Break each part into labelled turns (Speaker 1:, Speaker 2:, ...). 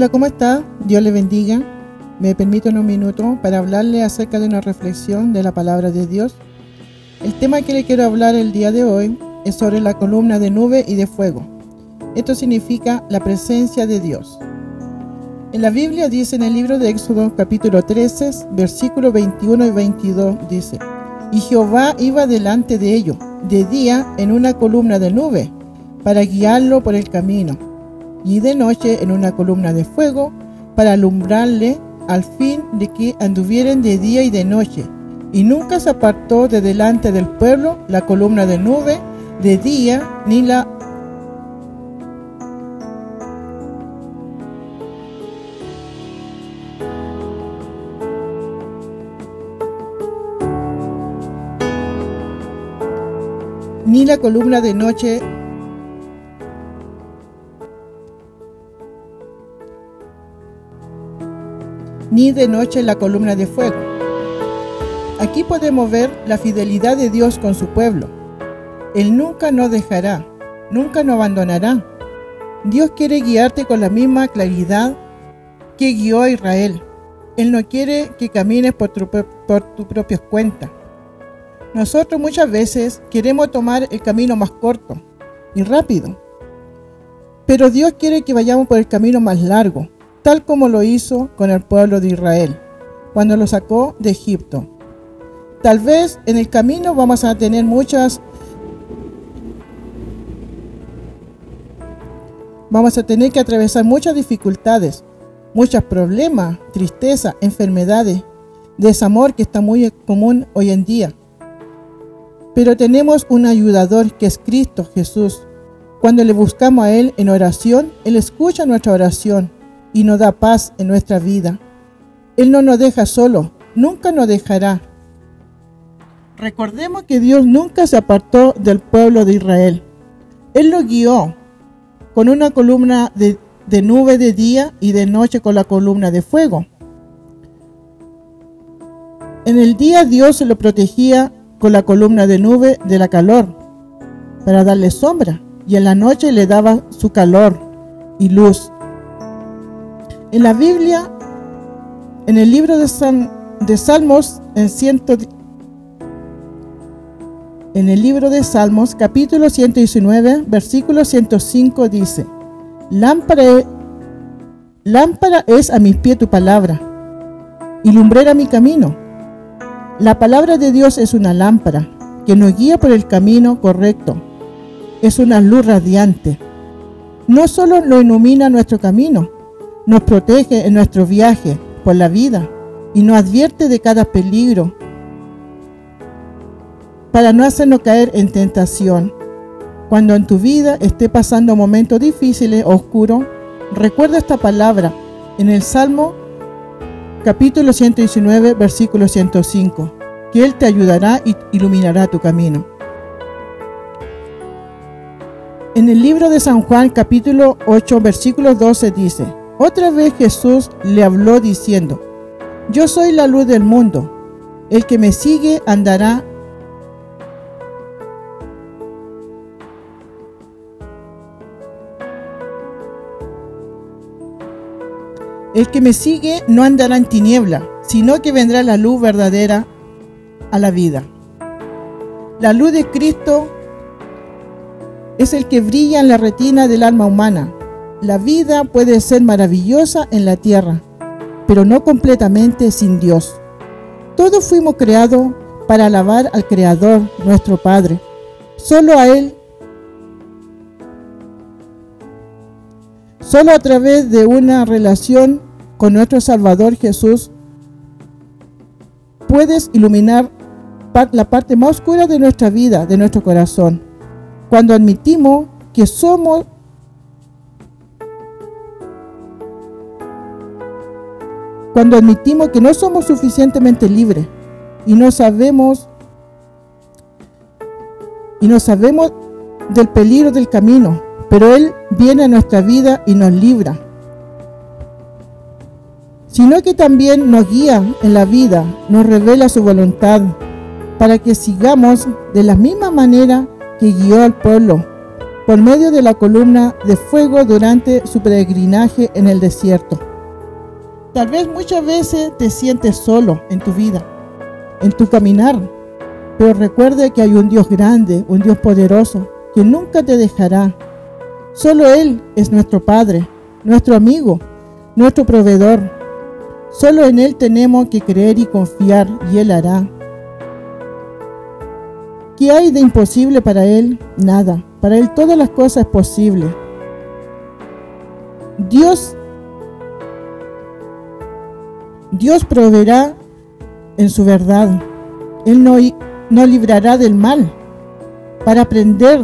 Speaker 1: Hola, ¿cómo está? Dios le bendiga. Me permito un minuto para hablarle acerca de una reflexión de la palabra de Dios. El tema que le quiero hablar el día de hoy es sobre la columna de nube y de fuego. Esto significa la presencia de Dios. En la Biblia dice en el libro de Éxodo capítulo 13, versículos 21 y 22, dice, Y Jehová iba delante de ellos, de día en una columna de nube, para guiarlo por el camino y de noche en una columna de fuego para alumbrarle al fin de que anduvieren de día y de noche. Y nunca se apartó de delante del pueblo la columna de nube de día ni la ni la columna de noche ni de noche la columna de fuego. Aquí podemos ver la fidelidad de Dios con su pueblo. Él nunca nos dejará, nunca nos abandonará. Dios quiere guiarte con la misma claridad que guió a Israel. Él no quiere que camines por tu, por tu propia cuenta. Nosotros muchas veces queremos tomar el camino más corto y rápido. Pero Dios quiere que vayamos por el camino más largo, tal como lo hizo con el pueblo de Israel, cuando lo sacó de Egipto. Tal vez en el camino vamos a tener muchas vamos a tener que atravesar muchas dificultades, muchos problemas, tristeza, enfermedades, desamor que está muy común hoy en día. Pero tenemos un ayudador que es Cristo Jesús. Cuando le buscamos a Él en oración, Él escucha nuestra oración y nos da paz en nuestra vida. Él no nos deja solo, nunca nos dejará. Recordemos que Dios nunca se apartó del pueblo de Israel. Él lo guió con una columna de, de nube de día y de noche con la columna de fuego. En el día Dios se lo protegía con la columna de nube de la calor para darle sombra y en la noche le daba su calor y luz en la Biblia, en el libro de, de Salmos, en, el libro de Salmos, capítulo 119, versículo 105, dice, lámpara, lámpara es a mis pies tu palabra y lumbrera mi camino. La palabra de Dios es una lámpara que nos guía por el camino correcto. Es una luz radiante. No solo nos ilumina nuestro camino, nos protege en nuestro viaje por la vida y nos advierte de cada peligro para no hacernos caer en tentación. Cuando en tu vida esté pasando momentos difíciles o oscuros, recuerda esta palabra en el Salmo capítulo 119, versículo 105, que Él te ayudará y iluminará tu camino. En el libro de San Juan capítulo 8, versículo 12 dice, otra vez Jesús le habló diciendo, Yo soy la luz del mundo, el que me sigue andará El que me sigue no andará en tiniebla, sino que vendrá la luz verdadera a la vida. La luz de Cristo es el que brilla en la retina del alma humana, la vida puede ser maravillosa en la tierra, pero no completamente sin Dios. Todos fuimos creados para alabar al Creador, nuestro Padre. Solo a Él, Solo a través de una relación con nuestro Salvador Jesús puedes iluminar la parte más oscura de nuestra vida, de nuestro corazón. Cuando admitimos que somos cuando admitimos que no somos suficientemente libres y no sabemos y no sabemos del peligro del camino, pero Él viene a nuestra vida y nos libra. Sino que también nos guía en la vida, nos revela su voluntad, para que sigamos de la misma manera que guió al pueblo, por medio de la columna de fuego durante su peregrinaje en el desierto. Tal vez muchas veces te sientes solo en tu vida, en tu caminar, pero recuerde que hay un Dios grande, un Dios poderoso, que nunca te dejará. Solo Él es nuestro Padre, nuestro amigo, nuestro proveedor. Solo en Él tenemos que creer y confiar y Él hará. ¿Qué hay de imposible para Él? Nada. Para Él todas las cosas es posible. Dios, Dios proveerá en su verdad. Él no, no librará del mal para aprender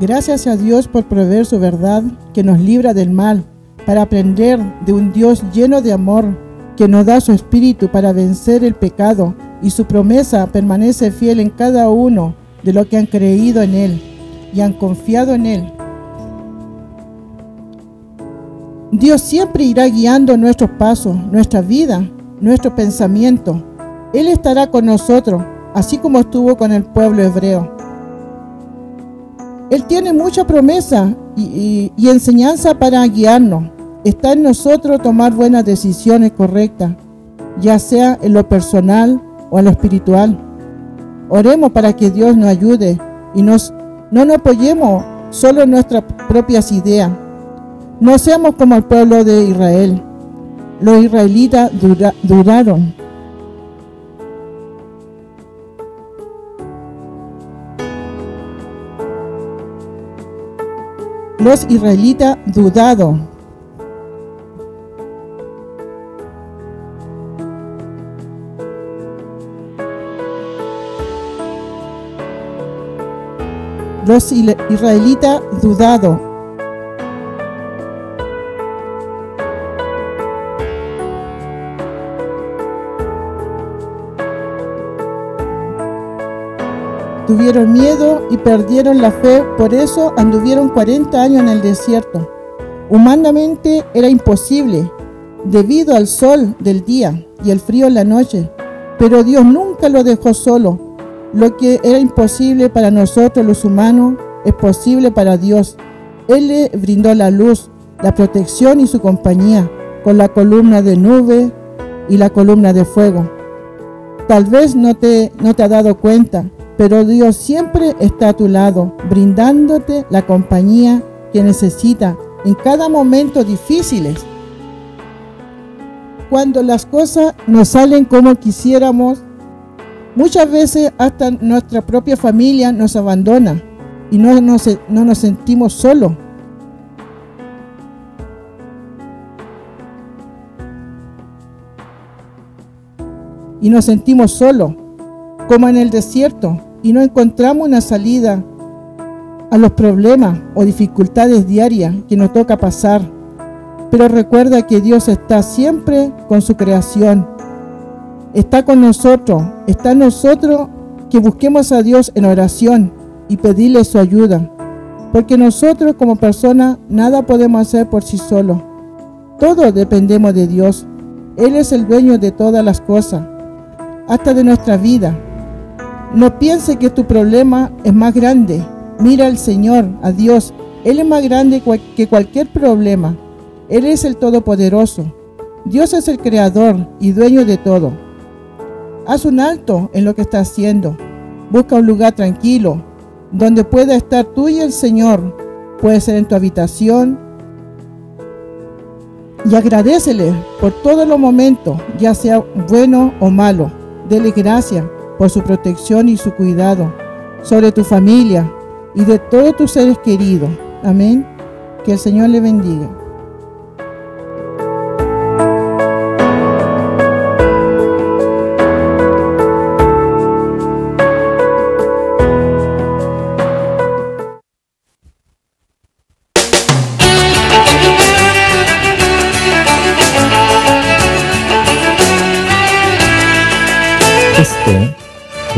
Speaker 1: Gracias a Dios por proveer su verdad que nos libra del mal, para aprender de un Dios lleno de amor que nos da su espíritu para vencer el pecado y su promesa permanece fiel en cada uno de los que han creído en Él y han confiado en Él. Dios siempre irá guiando nuestros pasos, nuestra vida, nuestro pensamiento. Él estará con nosotros, así como estuvo con el pueblo hebreo. Él tiene mucha promesa y, enseñanza para guiarnos. Está en nosotros tomar buenas decisiones correctas, ya sea en lo personal o en lo espiritual. Oremos para que Dios nos ayude y nos, no nos apoyemos solo en nuestras propias ideas. No seamos como el pueblo de Israel. Los israelitas duraron los israelitas dudado. Los israelitas dudado. Tuvieron miedo y perdieron la fe, por eso anduvieron 40 años en el desierto. Humanamente era imposible, debido al sol del día y el frío en la noche, pero Dios nunca lo dejó solo. Lo que era imposible para nosotros los humanos es posible para Dios. Él le brindó la luz, la protección y su compañía con la columna de nube y la columna de fuego. Tal vez no te, no te ha dado cuenta, pero Dios siempre está a tu lado, brindándote la compañía que necesita en cada momento difíciles. Cuando las cosas no salen como quisiéramos, muchas veces hasta nuestra propia familia nos abandona y no nos, no nos sentimos solos. Y nos sentimos solos, como en el desierto, y no encontramos una salida a los problemas o dificultades diarias que nos toca pasar. Pero recuerda que Dios está siempre con su creación. Está con nosotros. Está en nosotros que busquemos a Dios en oración y pedirle su ayuda. Porque nosotros como personas nada podemos hacer por sí solos. Todos dependemos de Dios. Él es el dueño de todas las cosas, hasta de nuestra vida. No piense que tu problema es más grande. Mira al Señor, a Dios, Él es más grande que cualquier problema. Él es el Todopoderoso. Dios es el Creador y dueño de todo. Haz un alto en lo que estás haciendo. Busca un lugar tranquilo, donde pueda estar tú y el Señor. Puede ser en tu habitación. Y agradecele por todos los momentos, ya sea bueno o malo. Dele gracias por su protección y su cuidado sobre tu familia y de todos tus seres queridos. Amén. Que el Señor le bendiga.